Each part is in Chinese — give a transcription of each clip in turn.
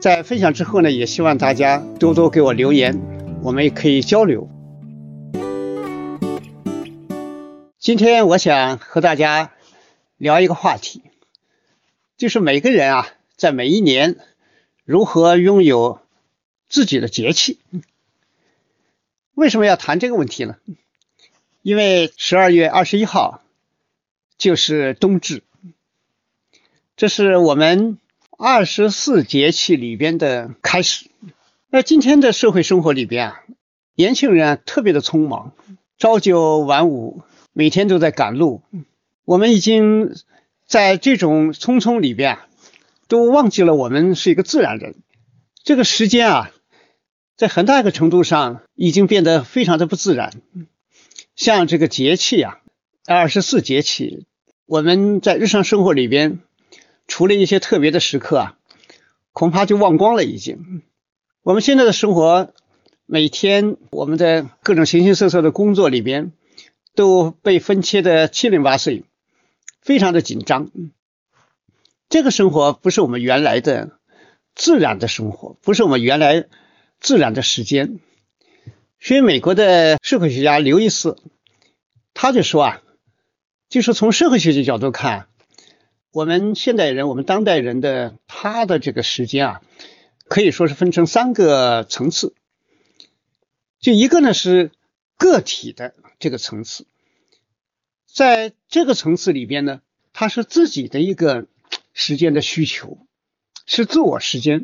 在分享之后呢，也希望大家多多给我留言，我们也可以交流。今天我想和大家聊一个话题，就是每个人啊，在每一年如何拥有自己的节气。为什么要谈这个问题呢？因为十二月二十一号就是冬至，这是我们二十四节气里边的开始。那今天的社会生活里边啊，年轻人特别的匆忙，朝九晚五。每天都在赶路，我们已经在这种匆匆里边啊，都忘记了我们是一个自然人。这个时间啊，在很大一个程度上已经变得非常的不自然。像这个节气啊，二十四节气，我们在日常生活里边，除了一些特别的时刻啊，恐怕就忘光了已经。我们现在的生活，每天我们在各种形形色色的工作里边。都被分切的七零八碎，非常的紧张。这个生活不是我们原来的自然的生活，不是我们原来自然的时间。所以，美国的社会学家刘易斯他就说啊，就是从社会学的角度看，我们现代人，我们当代人的他的这个时间啊，可以说是分成三个层次。就一个呢是个体的。这个层次，在这个层次里边呢，它是自己的一个时间的需求，是自我时间；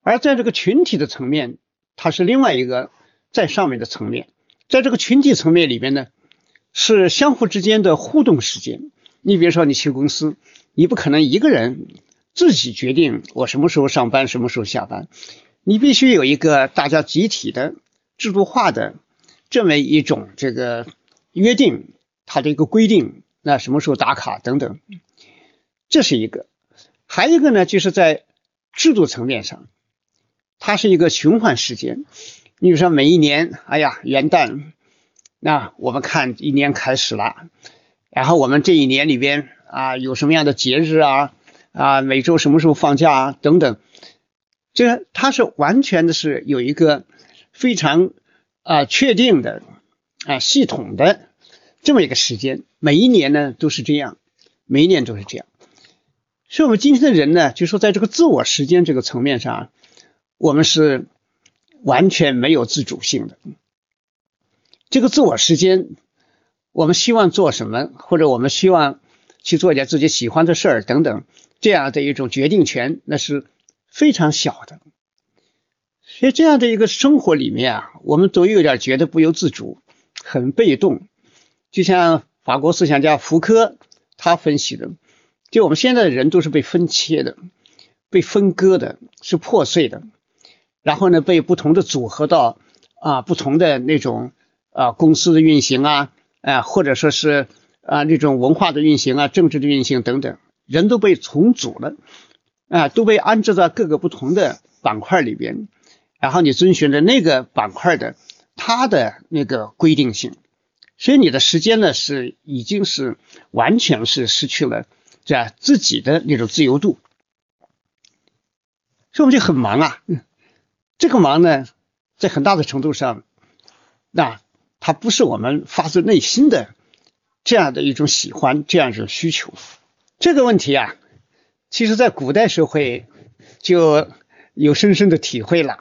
而在这个群体的层面，它是另外一个在上面的层面。在这个群体层面里边呢，是相互之间的互动时间。你比如说，你去公司，你不可能一个人自己决定我什么时候上班，什么时候下班，你必须有一个大家集体的制度化的。这么一种这个约定，它的一个规定，那什么时候打卡等等，这是一个。还有一个呢，就是在制度层面上，它是一个循环时间。你比如说每一年，哎呀，元旦，那我们看一年开始了，然后我们这一年里边啊，有什么样的节日啊，啊，每周什么时候放假啊，等等，这它是完全的是有一个非常。啊，确定的啊，系统的这么一个时间，每一年呢都是这样，每一年都是这样。所以，我们今天的人呢，就说在这个自我时间这个层面上，我们是完全没有自主性的。这个自我时间，我们希望做什么，或者我们希望去做一点自己喜欢的事儿等等，这样的一种决定权，那是非常小的。所以这样的一个生活里面啊，我们都有点觉得不由自主，很被动。就像法国思想家福柯他分析的，就我们现在的人都是被分切的、被分割的，是破碎的。然后呢，被不同的组合到啊不同的那种啊公司的运行啊，啊或者说是啊那种文化的运行啊、政治的运行等等，人都被重组了啊，都被安置在各个不同的板块里边。然后你遵循着那个板块的它的那个规定性，所以你的时间呢是已经是完全是失去了这自己的那种自由度，所以我们就很忙啊。这个忙呢，在很大的程度上，那它不是我们发自内心的这样的一种喜欢，这样一种需求。这个问题啊，其实在古代社会就。有深深的体会了。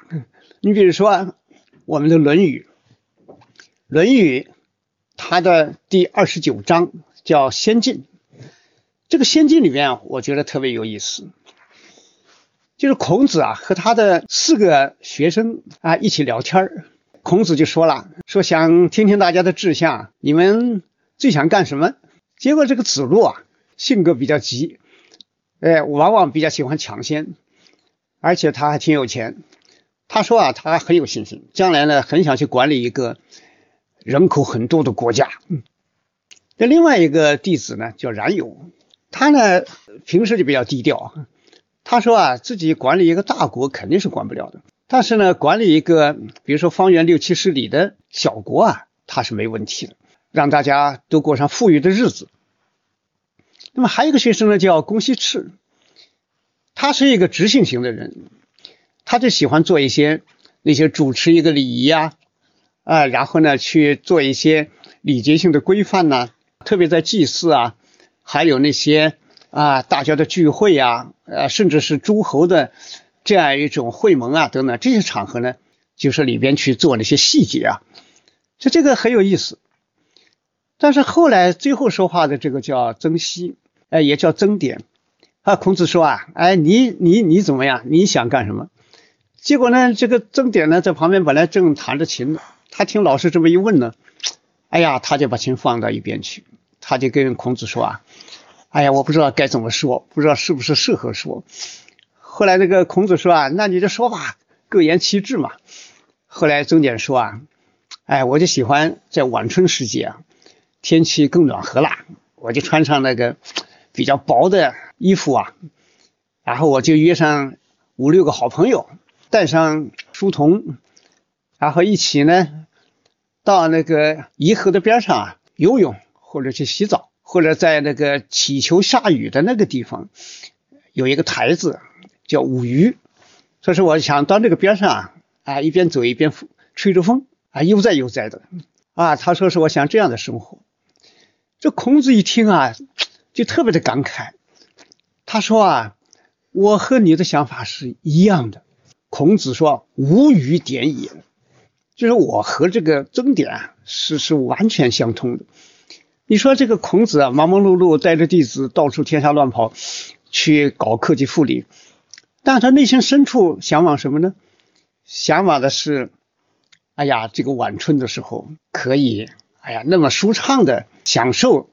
你比如说我们的《论语》，《论语》它的第二十九章叫“先进”。这个“先进”里面，我觉得特别有意思，就是孔子啊和他的四个学生啊一起聊天儿，孔子就说了，说想听听大家的志向，你们最想干什么？结果这个子路啊性格比较急，哎，往往比较喜欢抢先，而且他还挺有钱。他说啊，他很有信心，将来呢很想去管理一个人口很多的国家。嗯那另外一个弟子呢叫冉有。他呢，平时就比较低调。他说啊，自己管理一个大国肯定是管不了的，但是呢，管理一个比如说方圆六七十里的小国啊，他是没问题的，让大家都过上富裕的日子。那么还有一个学生呢，叫公西赤，他是一个执行型的人，他就喜欢做一些那些主持一个礼仪呀，啊，然后呢去做一些礼节性的规范呐，特别在祭祀啊。还有那些啊，大家的聚会呀，呃，甚至是诸侯的这样一种会盟啊，等等这些场合呢，就是里边去做那些细节啊，就这个很有意思。但是后来最后说话的这个叫曾皙，哎，也叫曾点啊。孔子说啊，哎，你你你怎么样？你想干什么？结果呢，这个曾点呢，在旁边本来正弹着琴呢，他听老师这么一问呢，哎呀，他就把琴放到一边去。他就跟孔子说啊，哎呀，我不知道该怎么说，不知道是不是适合说。后来那个孔子说啊，那你就说吧，各言其志嘛。后来曾点说啊，哎，我就喜欢在晚春时节啊，天气更暖和了，我就穿上那个比较薄的衣服啊，然后我就约上五六个好朋友，带上书童，然后一起呢到那个沂河的边上啊游泳。或者去洗澡，或者在那个祈求下雨的那个地方，有一个台子叫舞鱼，所以说我想到那个边上啊啊，一边走一边吹着风啊，悠哉悠哉的啊。他说是我想这样的生活。这孔子一听啊，就特别的感慨。他说啊，我和你的想法是一样的。孔子说无语点也，就是我和这个曾点是是完全相通的。你说这个孔子啊，忙忙碌碌带着弟子到处天下乱跑，去搞科技复礼，但他内心深处向往什么呢？向往的是，哎呀，这个晚春的时候可以，哎呀，那么舒畅的享受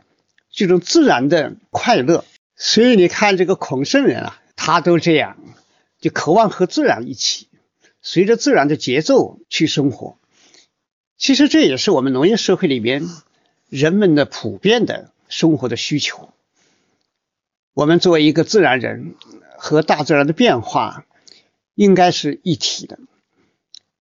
这种自然的快乐。所以你看这个孔圣人啊，他都这样，就渴望和自然一起，随着自然的节奏去生活。其实这也是我们农业社会里边。人们的普遍的生活的需求，我们作为一个自然人和大自然的变化应该是一体的。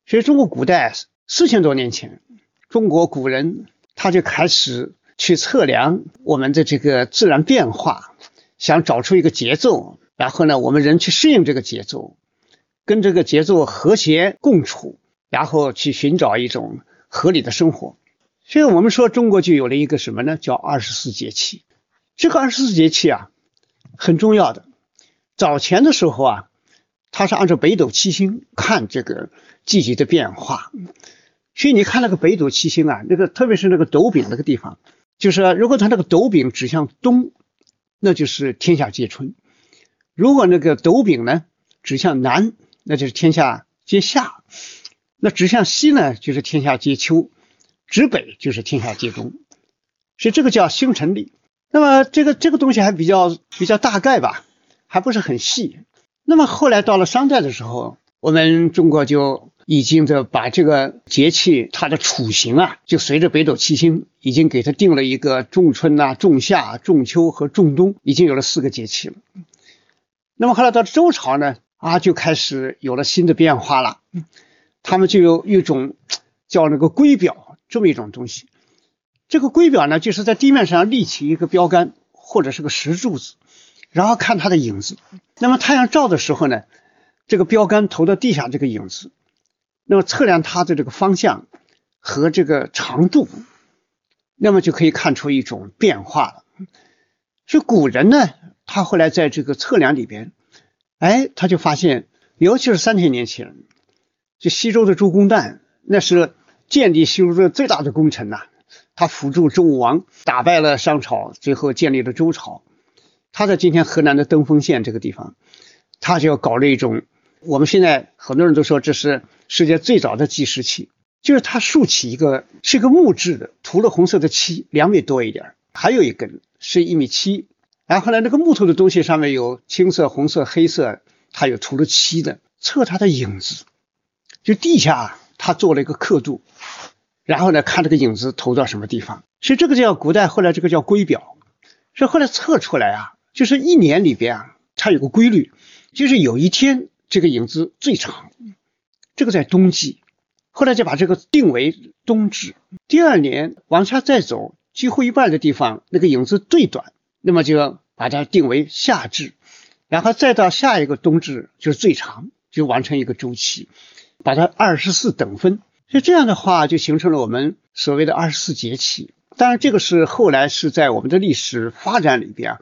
所以，中国古代四千多年前，中国古人他就开始去测量我们的这个自然变化，想找出一个节奏，然后呢，我们人去适应这个节奏，跟这个节奏和谐共处，然后去寻找一种合理的生活。所以我们说，中国就有了一个什么呢？叫二十四节气。这个二十四节气啊，很重要的。早前的时候啊，它是按照北斗七星看这个季节的变化。所以你看那个北斗七星啊，那个特别是那个斗柄那个地方，就是如果它那个斗柄指向东，那就是天下皆春；如果那个斗柄呢指向南，那就是天下皆夏；那指向西呢，就是天下皆秋。指北就是天下皆冬，所以这个叫星辰历。那么这个这个东西还比较比较大概吧，还不是很细。那么后来到了商代的时候，我们中国就已经的把这个节气它的处刑啊，就随着北斗七星已经给它定了一个仲春呐、仲夏、仲秋和仲冬，已经有了四个节气了。那么后来到周朝呢，啊，就开始有了新的变化了，他们就有一种叫那个圭表。这么一种东西，这个圭表呢，就是在地面上立起一个标杆或者是个石柱子，然后看它的影子。那么太阳照的时候呢，这个标杆投到地下这个影子，那么测量它的这个方向和这个长度，那么就可以看出一种变化了。所以古人呢，他后来在这个测量里边，哎，他就发现尤其是三千年前，就西周的周公旦，那是建立西周的最大的功臣呐。他辅助周武王打败了商朝，最后建立了周朝。他在今天河南的登封县这个地方，他就要搞了一种，我们现在很多人都说这是世界最早的计时器，就是它竖起一个是一个木质的，涂了红色的漆，两米多一点，还有一根是一米七，然后呢，那个木头的东西上面有青色、红色、黑色，它有涂了漆的，测它的影子，就地下他做了一个刻度。然后呢，看这个影子投到什么地方？所以这个叫古代，后来这个叫圭表。所以后来测出来啊，就是一年里边啊，它有个规律，就是有一天这个影子最长，这个在冬季。后来就把这个定为冬至。第二年往下再走，几乎一半的地方那个影子最短，那么就要把它定为夏至。然后再到下一个冬至就是最长，就完成一个周期，把它二十四等分。所以这样的话，就形成了我们所谓的二十四节气。当然，这个是后来是在我们的历史发展里边，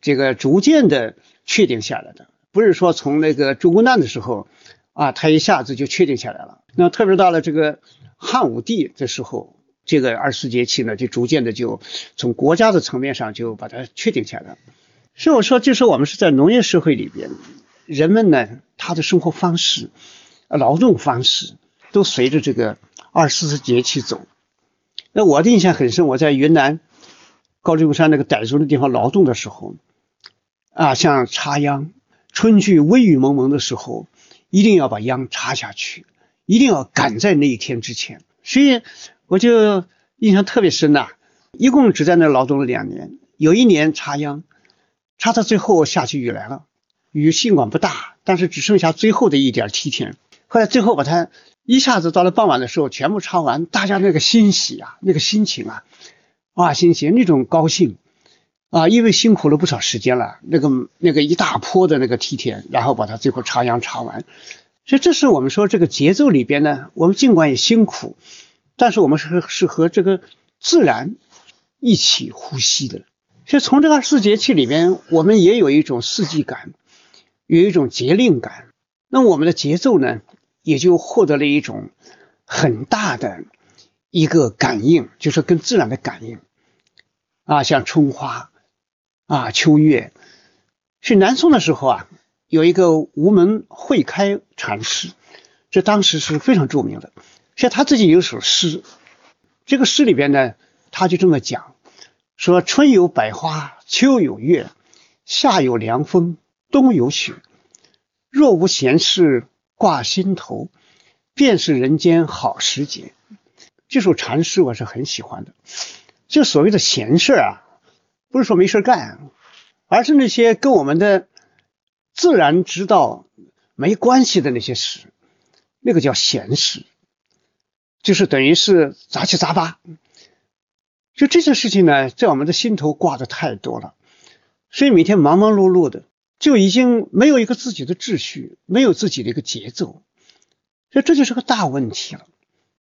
这个逐渐的确定下来的，不是说从那个周公旦的时候啊，他一下子就确定下来了。那特别到了这个汉武帝的时候，这个二十四节气呢，就逐渐的就从国家的层面上就把它确定下来。所以我说，就是我们是在农业社会里边，人们呢，他的生活方式、劳动方式。都随着这个二十四节气走。那我的印象很深，我在云南高黎贡山那个傣族的地方劳动的时候，啊，像插秧，春去微雨蒙蒙的时候，一定要把秧插下去，一定要赶在那一天之前。所以我就印象特别深呐，一共只在那劳动了两年。有一年插秧，插到最后下起雨来了，雨尽管不大，但是只剩下最后的一点梯田。后来最后把它。一下子到了傍晚的时候，全部插完，大家那个欣喜啊，那个心情啊，啊，欣喜那种高兴啊，因为辛苦了不少时间了，那个那个一大坡的那个梯田，然后把它最后插秧插完，所以这是我们说这个节奏里边呢，我们尽管也辛苦，但是我们是是和这个自然一起呼吸的，所以从这个四节气里边，我们也有一种四季感，有一种节令感，那我们的节奏呢？也就获得了一种很大的一个感应，就是跟自然的感应。啊，像春花啊、秋月。是南宋的时候啊，有一个无门会开禅师，这当时是非常著名的。像他自己有首诗，这个诗里边呢，他就这么讲：说春有百花，秋有月，夏有凉风，冬有雪。若无闲事。挂心头，便是人间好时节。这首禅诗我是很喜欢的。就所谓的闲事啊，不是说没事干，而是那些跟我们的自然之道没关系的那些事，那个叫闲事，就是等于是杂七杂八。就这些事情呢，在我们的心头挂的太多了，所以每天忙忙碌碌的。就已经没有一个自己的秩序，没有自己的一个节奏，所以这就是个大问题了。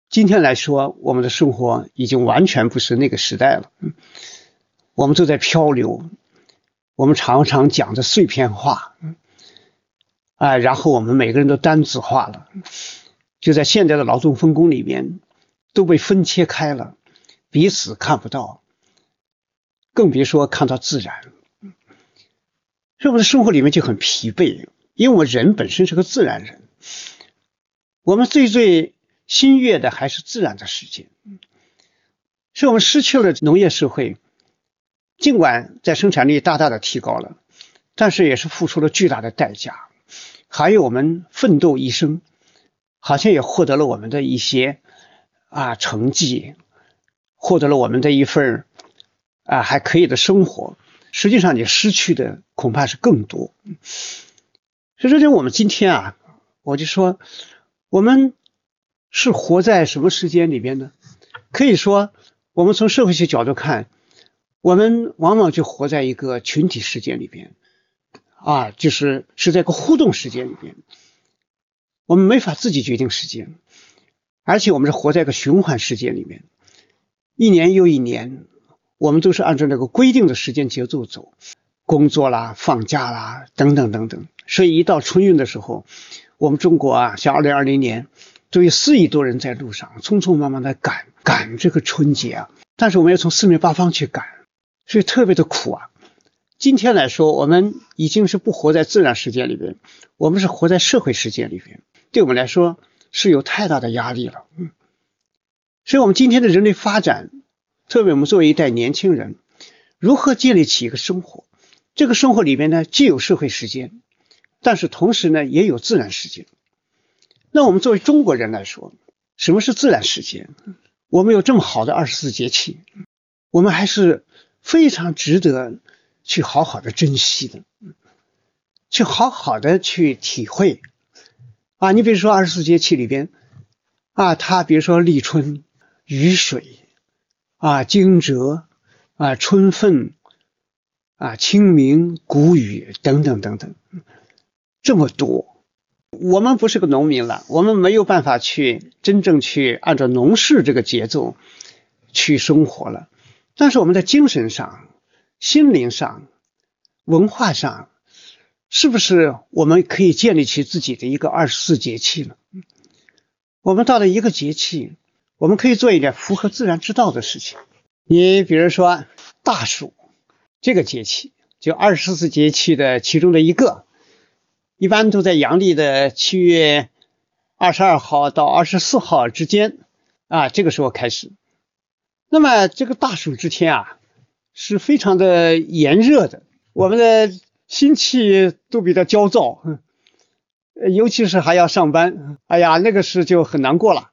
今天来说，我们的生活已经完全不是那个时代了，我们都在漂流，我们常常讲的碎片化，哎，然后我们每个人都单子化了，就在现在的劳动分工里面都被分切开了，彼此看不到，更别说看到自然。我们的生活里面就很疲惫，因为我们人本身是个自然人，我们最最心悦的还是自然的世界，所以我们失去了农业社会。尽管在生产力大大的提高了，但是也是付出了巨大的代价。还有我们奋斗一生，好像也获得了我们的一些啊成绩，获得了我们的一份啊还可以的生活。实际上，你失去的恐怕是更多。所以，这就我们今天啊，我就说，我们是活在什么时间里边呢？可以说，我们从社会学角度看，我们往往就活在一个群体时间里边，啊，就是是在一个互动时间里边，我们没法自己决定时间，而且我们是活在一个循环时间里面，一年又一年。我们都是按照那个规定的时间节奏走，工作啦、放假啦等等等等。所以一到春运的时候，我们中国啊，像二零二零年都有四亿多人在路上匆匆忙忙的赶赶这个春节啊，但是我们要从四面八方去赶，所以特别的苦啊。今天来说，我们已经是不活在自然世界里边，我们是活在社会世界里边，对我们来说是有太大的压力了。嗯，所以，我们今天的人类发展，特别我们作为一代年轻人，如何建立起一个生活？这个生活里边呢，既有社会时间，但是同时呢，也有自然时间。那我们作为中国人来说，什么是自然时间？我们有这么好的二十四节气，我们还是非常值得。去好好的珍惜的，去好好的去体会啊！你比如说二十四节气里边啊，它比如说立春、雨水啊、惊蛰啊、春分啊、清明、谷雨等等等等，这么多。我们不是个农民了，我们没有办法去真正去按照农事这个节奏去生活了，但是我们在精神上。心灵上、文化上，是不是我们可以建立起自己的一个二十四节气呢？我们到了一个节气，我们可以做一点符合自然之道的事情。你比如说大暑这个节气，就二十四节气的其中的一个，一般都在阳历的七月二十二号到二十四号之间啊，这个时候开始。那么这个大暑之天啊。是非常的炎热的，我们的心气都比较焦躁，尤其是还要上班，哎呀，那个时就很难过了。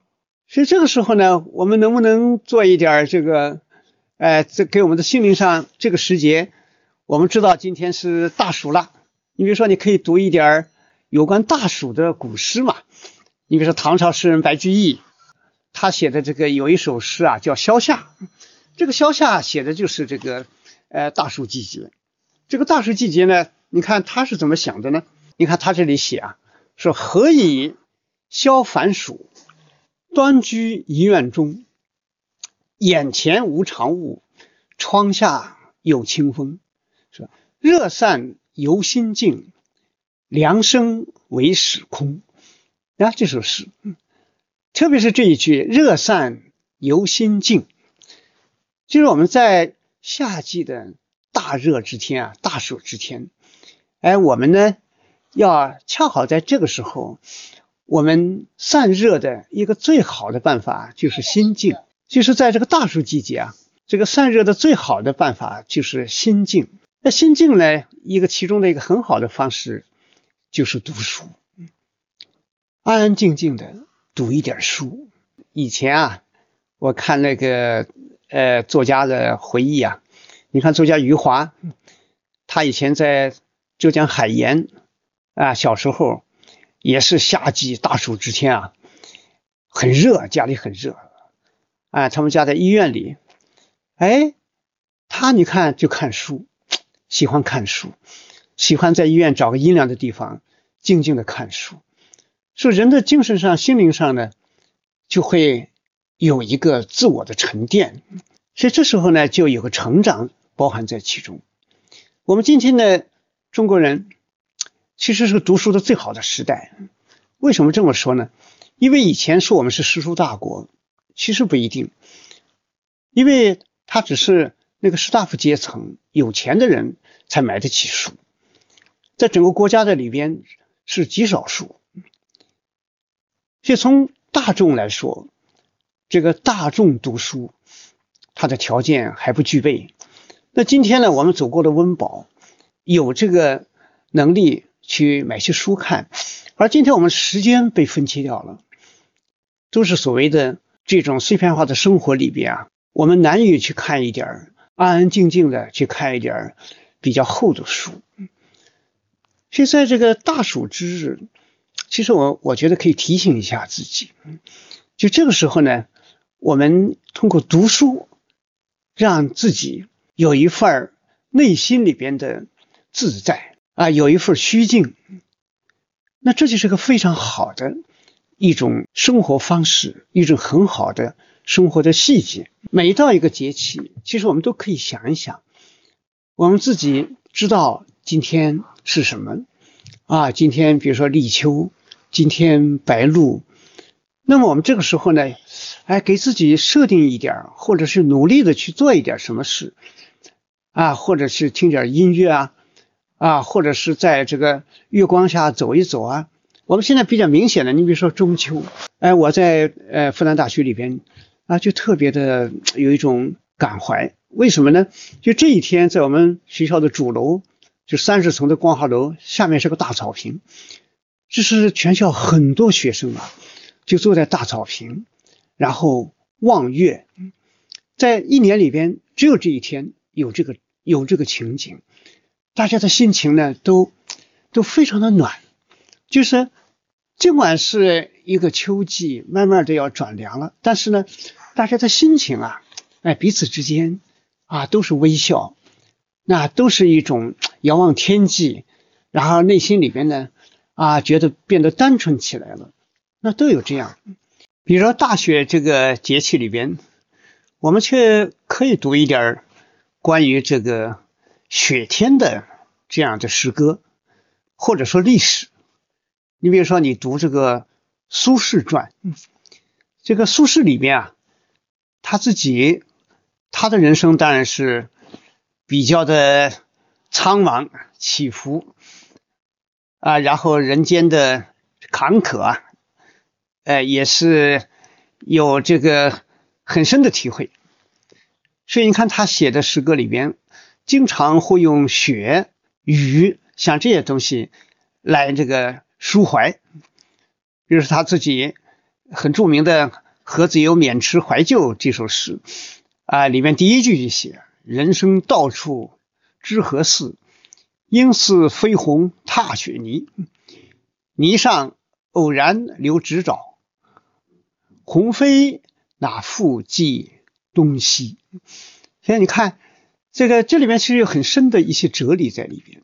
所以这个时候呢，我们能不能做一点这个，哎，这给我们的心灵上这个时节，我们知道今天是大暑了，你比如说你可以读一点有关大暑的古诗嘛，你比如说唐朝诗人白居易，他写的这个有一首诗啊，叫《萧夏》。这个萧夏写的就是这个，呃，大暑季节。这个大暑季节呢，你看他是怎么想的呢？你看他这里写啊，说何以萧凡暑，端居一院中，眼前无长物，窗下有清风，是吧？热散犹心静，凉生唯始空。啊，这首诗，特别是这一句“热散由心静”。就是我们在夏季的大热之天啊，大暑之天，哎，我们呢要恰好在这个时候，我们散热的一个最好的办法就是心静。就是在这个大暑季节啊，这个散热的最好的办法就是心静。那心静呢，一个其中的一个很好的方式就是读书，安安静静的读一点书。以前啊，我看那个。呃，作家的回忆啊，你看作家余华，他以前在浙江海盐啊，小时候也是夏季大暑之天啊，很热，家里很热，啊，他们家在医院里，哎，他你看就看书，喜欢看书，喜欢在医院找个阴凉的地方静静的看书，说人的精神上、心灵上呢，就会。有一个自我的沉淀，所以这时候呢，就有个成长包含在其中。我们今天的中国人其实是读书的最好的时代。为什么这么说呢？因为以前说我们是诗书大国，其实不一定，因为他只是那个士大夫阶层有钱的人才买得起书，在整个国家的里边是极少数。所以从大众来说，这个大众读书，他的条件还不具备。那今天呢，我们走过了温饱，有这个能力去买些书看。而今天我们时间被分切掉了，都是所谓的这种碎片化的生活里边啊，我们难以去看一点安安静静的去看一点比较厚的书。所以在这个大暑之日，其实我我觉得可以提醒一下自己，就这个时候呢。我们通过读书，让自己有一份内心里边的自在啊，有一份虚静，那这就是个非常好的一种生活方式，一种很好的生活的细节。每到一个节气，其实我们都可以想一想，我们自己知道今天是什么啊？今天比如说立秋，今天白露。那么我们这个时候呢，哎，给自己设定一点，或者是努力的去做一点什么事，啊，或者是听点音乐啊，啊，或者是在这个月光下走一走啊。我们现在比较明显的，你比如说中秋，哎，我在呃复旦大学里边啊，就特别的有一种感怀。为什么呢？就这一天，在我们学校的主楼，就三十层的光华楼下面是个大草坪，这是全校很多学生啊。就坐在大草坪，然后望月，在一年里边只有这一天有这个有这个情景，大家的心情呢都都非常的暖，就是尽管是一个秋季，慢慢的要转凉了，但是呢，大家的心情啊，哎彼此之间啊都是微笑，那都是一种遥望天际，然后内心里边呢啊觉得变得单纯起来了。那都有这样，比如说大雪这个节气里边，我们却可以读一点关于这个雪天的这样的诗歌，或者说历史。你比如说，你读这个《苏轼传》，这个苏轼里边啊，他自己他的人生当然是比较的苍茫起伏啊，然后人间的坎坷啊。哎，也是有这个很深的体会，所以你看他写的诗歌里边，经常会用雪、雨像这些东西来这个抒怀。比如他自己很著名的《何子由免池怀旧》这首诗啊，里面第一句就写：“人生到处知何似？应似飞鸿踏雪泥。泥上偶然留指爪。”鸿飞哪复计东西？现在你看，这个这里面其实有很深的一些哲理在里边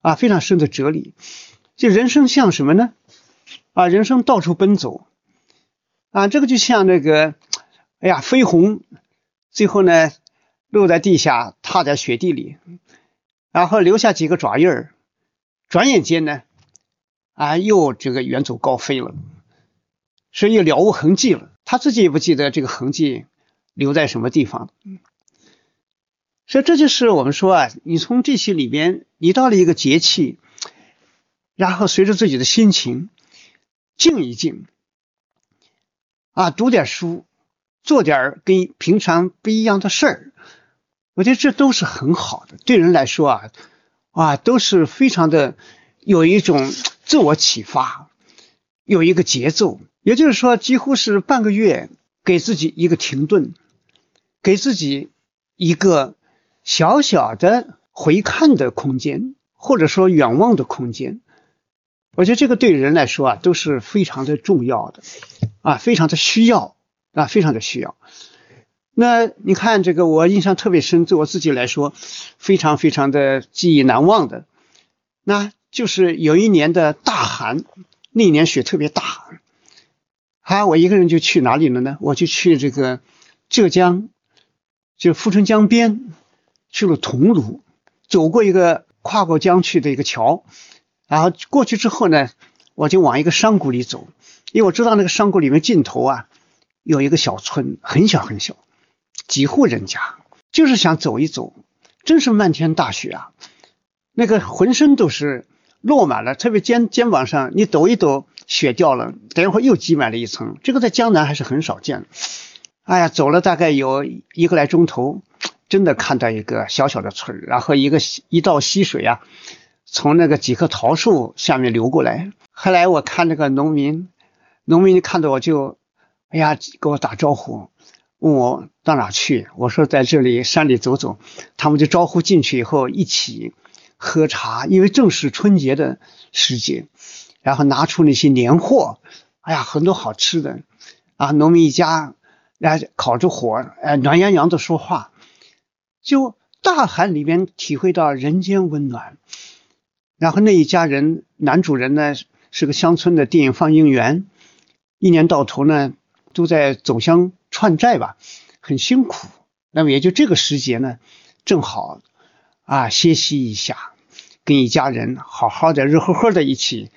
啊，非常深的哲理。就人生像什么呢？啊，人生到处奔走啊，这个就像那个，哎呀，飞鸿，最后呢落在地下，踏在雪地里，然后留下几个爪印儿，转眼间呢，啊，又这个远走高飞了。所以了无痕迹了，他自己也不记得这个痕迹留在什么地方。所以这就是我们说啊，你从这些里边，你到了一个节气，然后随着自己的心情静一静，啊，读点书，做点跟平常不一样的事儿，我觉得这都是很好的。对人来说啊，啊，都是非常的有一种自我启发，有一个节奏。也就是说，几乎是半个月给自己一个停顿，给自己一个小小的回看的空间，或者说远望的空间。我觉得这个对人来说啊，都是非常的重要的，啊，非常的需要，啊，非常的需要。那你看这个，我印象特别深，对我自己来说，非常非常的记忆难忘的，那就是有一年的大寒，那一年雪特别大。啊，我一个人就去哪里了呢？我就去这个浙江，就富春江边，去了桐庐，走过一个跨过江去的一个桥，然后过去之后呢，我就往一个山谷里走，因为我知道那个山谷里面尽头啊，有一个小村，很小很小，几户人家，就是想走一走，真是漫天大雪啊，那个浑身都是落满了，特别肩肩膀上，你抖一抖。雪掉了，等一会儿又积满了一层，这个在江南还是很少见的。哎呀，走了大概有一个来钟头，真的看到一个小小的村然后一个一道溪水啊，从那个几棵桃树下面流过来。后来我看那个农民，农民看到我就，哎呀，给我打招呼，问我到哪去。我说在这里山里走走，他们就招呼进去以后一起喝茶，因为正是春节的时节。然后拿出那些年货，哎呀，很多好吃的啊！农民一家来烤着火，哎，暖洋洋的说话，就大寒里面体会到人间温暖。然后那一家人，男主人呢是个乡村的电影放映员，一年到头呢都在走乡串寨吧，很辛苦。那么也就这个时节呢，正好啊歇息一下，跟一家人好好的热乎乎的一起。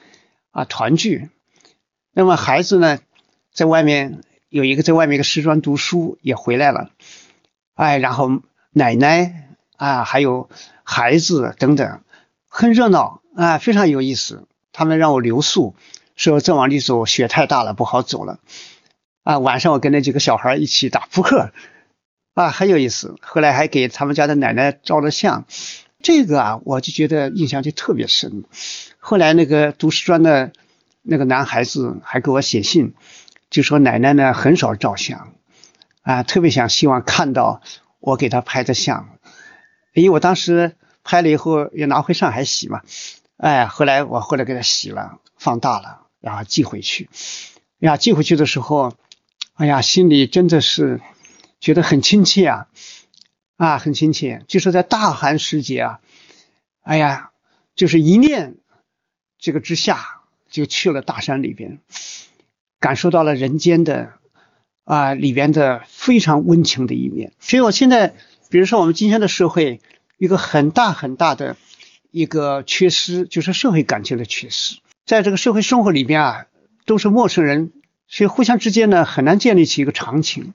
啊，团聚，那么孩子呢，在外面有一个在外面一个师专读书也回来了，哎，然后奶奶啊，还有孩子等等，很热闹啊，非常有意思。他们让我留宿，说再往里走雪太大了，不好走了。啊，晚上我跟那几个小孩一起打扑克，啊，很有意思。后来还给他们家的奶奶照了相，这个啊，我就觉得印象就特别深。后来那个读师专的那个男孩子还给我写信，就说奶奶呢很少照相，啊，特别想希望看到我给他拍的相，因为我当时拍了以后要拿回上海洗嘛，哎，后来我后来给他洗了，放大了，然后寄回去。呀，寄回去的时候。哎呀，心里真的是觉得很亲切啊，啊，很亲切。就是在大寒时节啊，哎呀，就是一念这个之下，就去了大山里边，感受到了人间的啊里边的非常温情的一面。所以我现在，比如说我们今天的社会，一个很大很大的一个缺失，就是社会感情的缺失。在这个社会生活里边啊，都是陌生人。所以互相之间呢，很难建立起一个长情，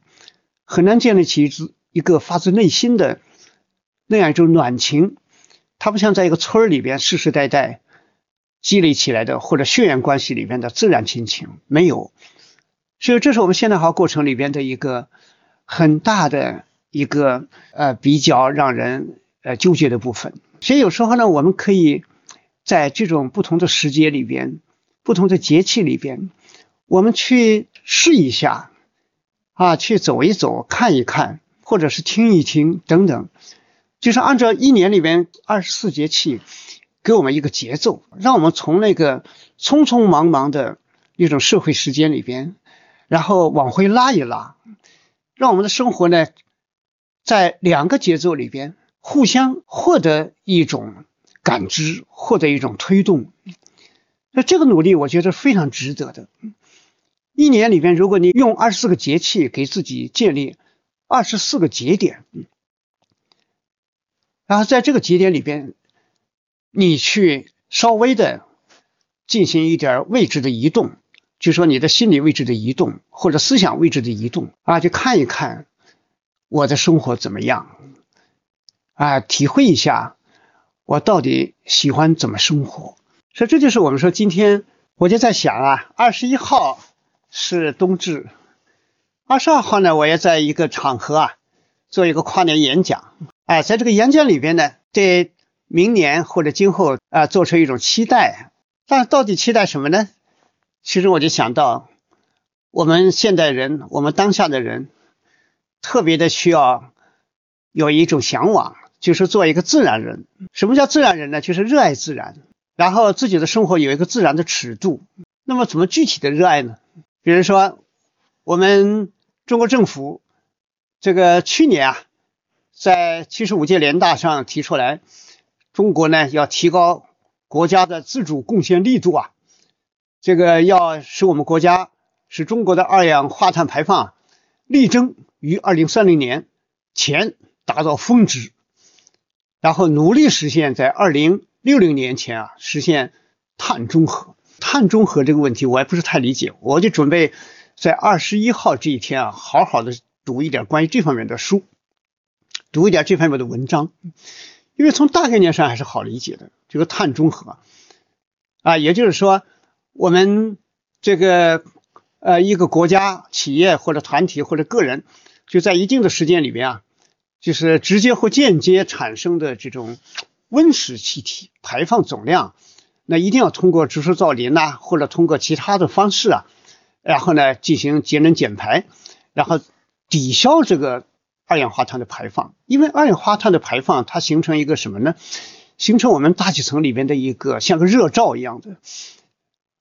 很难建立起一个发自内心的那样一种暖情。它不像在一个村里边世世代代积累起来的，或者血缘关系里边的自然亲情，没有。所以这是我们现代化过程里边的一个很大的一个呃比较让人呃纠结的部分。所以有时候呢，我们可以在这种不同的时节里边、不同的节气里边。我们去试一下，啊，去走一走，看一看，或者是听一听，等等，就是按照一年里边二十四节气，给我们一个节奏，让我们从那个匆匆忙忙的一种社会时间里边，然后往回拉一拉，让我们的生活呢，在两个节奏里边互相获得一种感知，获得一种推动。那这个努力，我觉得非常值得的。一年里边，如果你用二十四个节气给自己建立二十四个节点，然后在这个节点里边，你去稍微的进行一点位置的移动，就说你的心理位置的移动或者思想位置的移动啊，去看一看我的生活怎么样啊，体会一下我到底喜欢怎么生活。所以这就是我们说今天我就在想啊，二十一号。是冬至，二十二号呢，我也在一个场合啊做一个跨年演讲，哎，在这个演讲里边呢，对明年或者今后啊做出一种期待，但到底期待什么呢？其实我就想到，我们现代人，我们当下的人，特别的需要有一种向往，就是做一个自然人。什么叫自然人呢？就是热爱自然，然后自己的生活有一个自然的尺度。那么怎么具体的热爱呢？比如说，我们中国政府这个去年啊，在七十五届联大上提出来，中国呢要提高国家的自主贡献力度啊，这个要使我们国家使中国的二氧化碳排放力争于二零三零年前达到峰值，然后努力实现在二零六零年前啊实现碳中和。碳中和这个问题我也不是太理解，我就准备在二十一号这一天啊，好好的读一点关于这方面的书，读一点这方面的文章，因为从大概念上还是好理解的。这个碳中和啊，也就是说，我们这个呃一个国家、企业或者团体或者个人，就在一定的时间里边啊，就是直接或间接产生的这种温室气体排放总量。那一定要通过植树造林呐，或者通过其他的方式啊，然后呢进行节能减排，然后抵消这个二氧化碳的排放。因为二氧化碳的排放，它形成一个什么呢？形成我们大气层里边的一个像个热罩一样的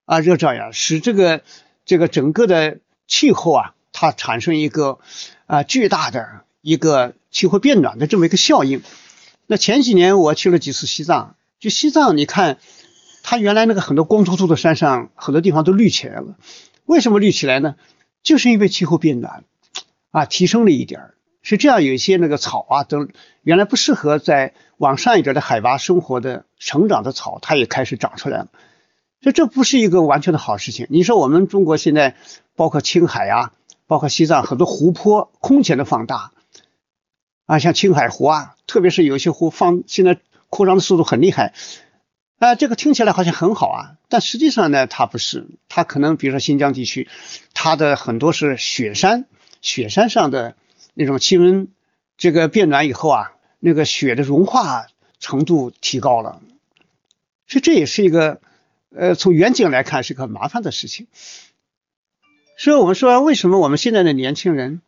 啊，热罩呀，使这个这个整个的气候啊，它产生一个啊巨大的一个气候变暖的这么一个效应。那前几年我去了几次西藏，就西藏你看。它原来那个很多光秃秃的山上，很多地方都绿起来了。为什么绿起来呢？就是因为气候变暖，啊，提升了一点儿。是这样，有一些那个草啊，都原来不适合在往上一点的海拔生活的成长的草，它也开始长出来了。所以这不是一个完全的好事情。你说我们中国现在包括青海啊，包括西藏很多湖泊空前的放大啊，像青海湖啊，特别是有些湖放现在扩张的速度很厉害啊，这个听起来好像很好啊，但实际上呢，它不是，它可能比如说新疆地区，它的很多是雪山，雪山上的那种气温这个变暖以后啊，那个雪的融化程度提高了。所以这也是一个，呃，从远景来看是个麻烦的事情。所以我们说，为什么我们现在的年轻人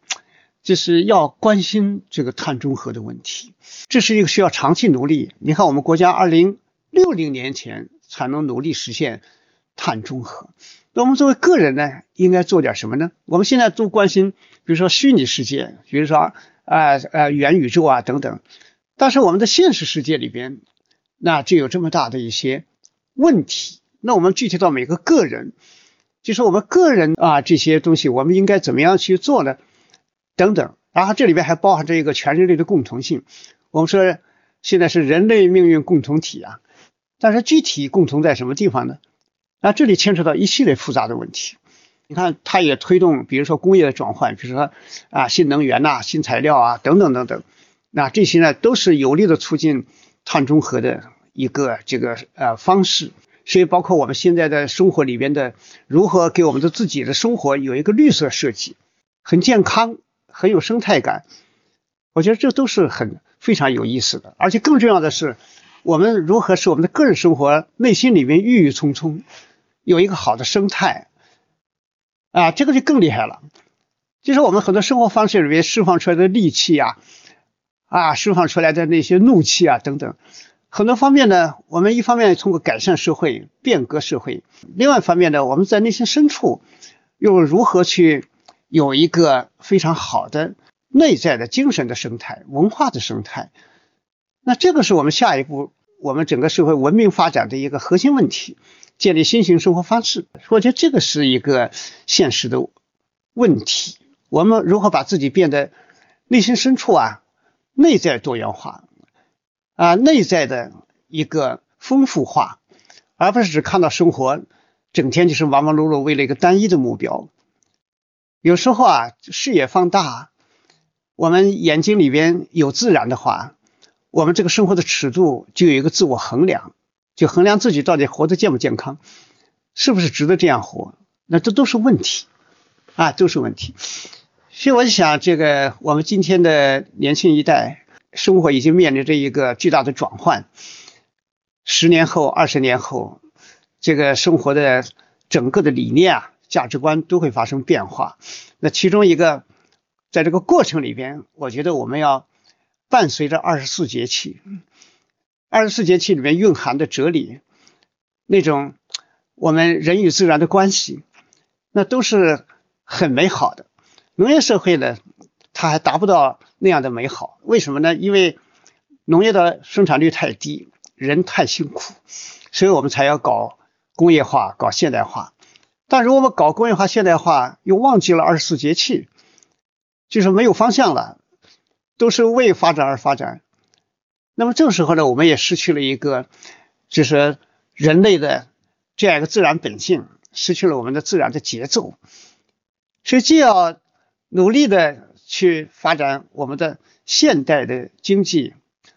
就是要关心这个碳中和的问题？这是一个需要长期努力。你看，我们国家二零六零年前才能努力实现碳中和。那我们作为个人呢，应该做点什么呢？我们现在都关心，比如说虚拟世界，比如说啊呃元宇宙啊等等。但是我们的现实世界里边。那就有这么大的一些问题。那我们具体到每个个人，就是我们个人啊这些东西，我们应该怎么样去做呢？等等。然后这里边还包含着一个全人类的共同性。我们说现在是人类命运共同体啊，但是具体共同在什么地方呢？那这里牵扯到一系列复杂的问题。你看，它也推动，比如说工业的转换，比如说啊新能源呐、新材料啊等等等等。那这些呢，都是有力的促进。碳中和的一个这个呃方式，所以包括我们现在的生活里边的如何给我们的自己的生活有一个绿色设计，很健康，很有生态感，我觉得这都是很非常有意思的。而且更重要的是，我们如何使我们的个人生活内心里面郁郁葱葱，有一个好的生态啊，这个就更厉害了。就是我们很多生活方式里面释放出来的戾气啊。啊，释放出来的那些怒气啊，等等，很多方面呢，我们一方面通过改善社会、变革社会，另外一方面呢，我们在内心深处又如何去有一个非常好的内在的精神的生态、文化的生态？那这个是我们下一步我们整个社会文明发展的一个核心问题，建立新型生活方式。我觉得这个是一个现实的问题。我们如何把自己变得内心深处啊？内在多元化啊，内在的一个丰富化，而不是只看到生活整天就是忙忙碌碌，为了一个单一的目标。有时候啊，视野放大，我们眼睛里边有自然的话，我们这个生活的尺度就有一个自我衡量，就衡量自己到底活得健不健康，是不是值得这样活？那这都是问题啊，都是问题。所以我就想，这个我们今天的年轻一代生活已经面临着一个巨大的转换。十年后、二十年后，这个生活的整个的理念啊、价值观都会发生变化。那其中一个，在这个过程里边，我觉得我们要伴随着二十四节气。二十四节气里面蕴含的哲理，那种我们人与自然的关系，那都是很美好的。农业社会呢，它还达不到那样的美好，为什么呢？因为农业的生产率太低，人太辛苦，所以我们才要搞工业化、搞现代化。但如果我们搞工业化、现代化，又忘记了二十四节气，就是没有方向了，都是为发展而发展。那么这个时候呢，我们也失去了一个，就是人类的这样一个自然本性，失去了我们的自然的节奏，所以既要。努力的去发展我们的现代的经济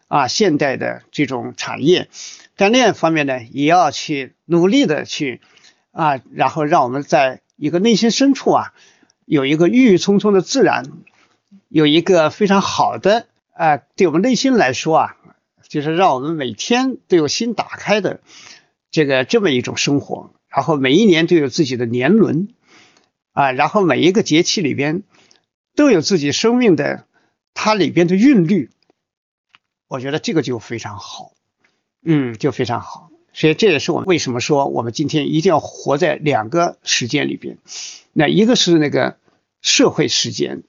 啊，现代的这种产业，但另一方面呢，也要去努力的去啊，然后让我们在一个内心深处啊，有一个郁郁葱葱的自然，有一个非常好的啊，对我们内心来说啊，就是让我们每天都有心打开的这个这么一种生活，然后每一年都有自己的年轮啊，然后每一个节气里边。都有自己生命的它里边的韵律，我觉得这个就非常好，嗯，就非常好。所以这也是我们为什么说我们今天一定要活在两个时间里边。那一个是那个社会时间、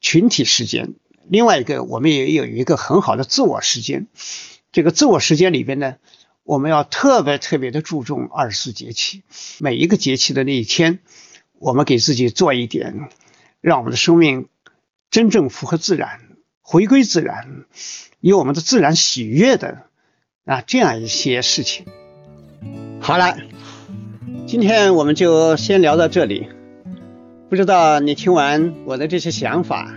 群体时间，另外一个我们也有一个很好的自我时间。这个自我时间里边呢，我们要特别特别的注重二十四节气，每一个节气的那一天，我们给自己做一点。让我们的生命真正符合自然，回归自然，有我们的自然喜悦的啊，这样一些事情。好了，今天我们就先聊到这里。不知道你听完我的这些想法，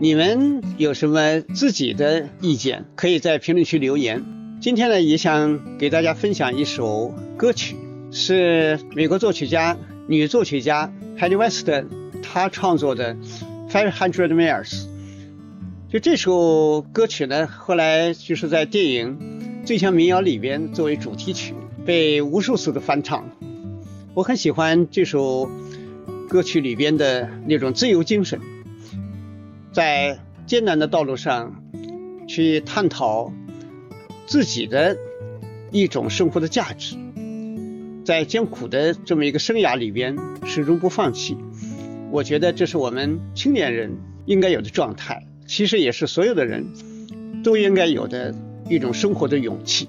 你们有什么自己的意见？可以在评论区留言。今天呢，也想给大家分享一首歌曲，是美国作曲家、女作曲家 Patti West 她创作的《Five Hundred Miles》。就这首歌曲呢，后来就是在电影《最强民谣》里边作为主题曲，被无数次的翻唱。我很喜欢这首歌曲里边的那种自由精神，在艰难的道路上去探讨自己的一种生活的价值，在艰苦的这么一个生涯里边始终不放弃。我觉得这是我们青年人应该有的状态。其实也是所有的人都应该有的一种生活的勇气。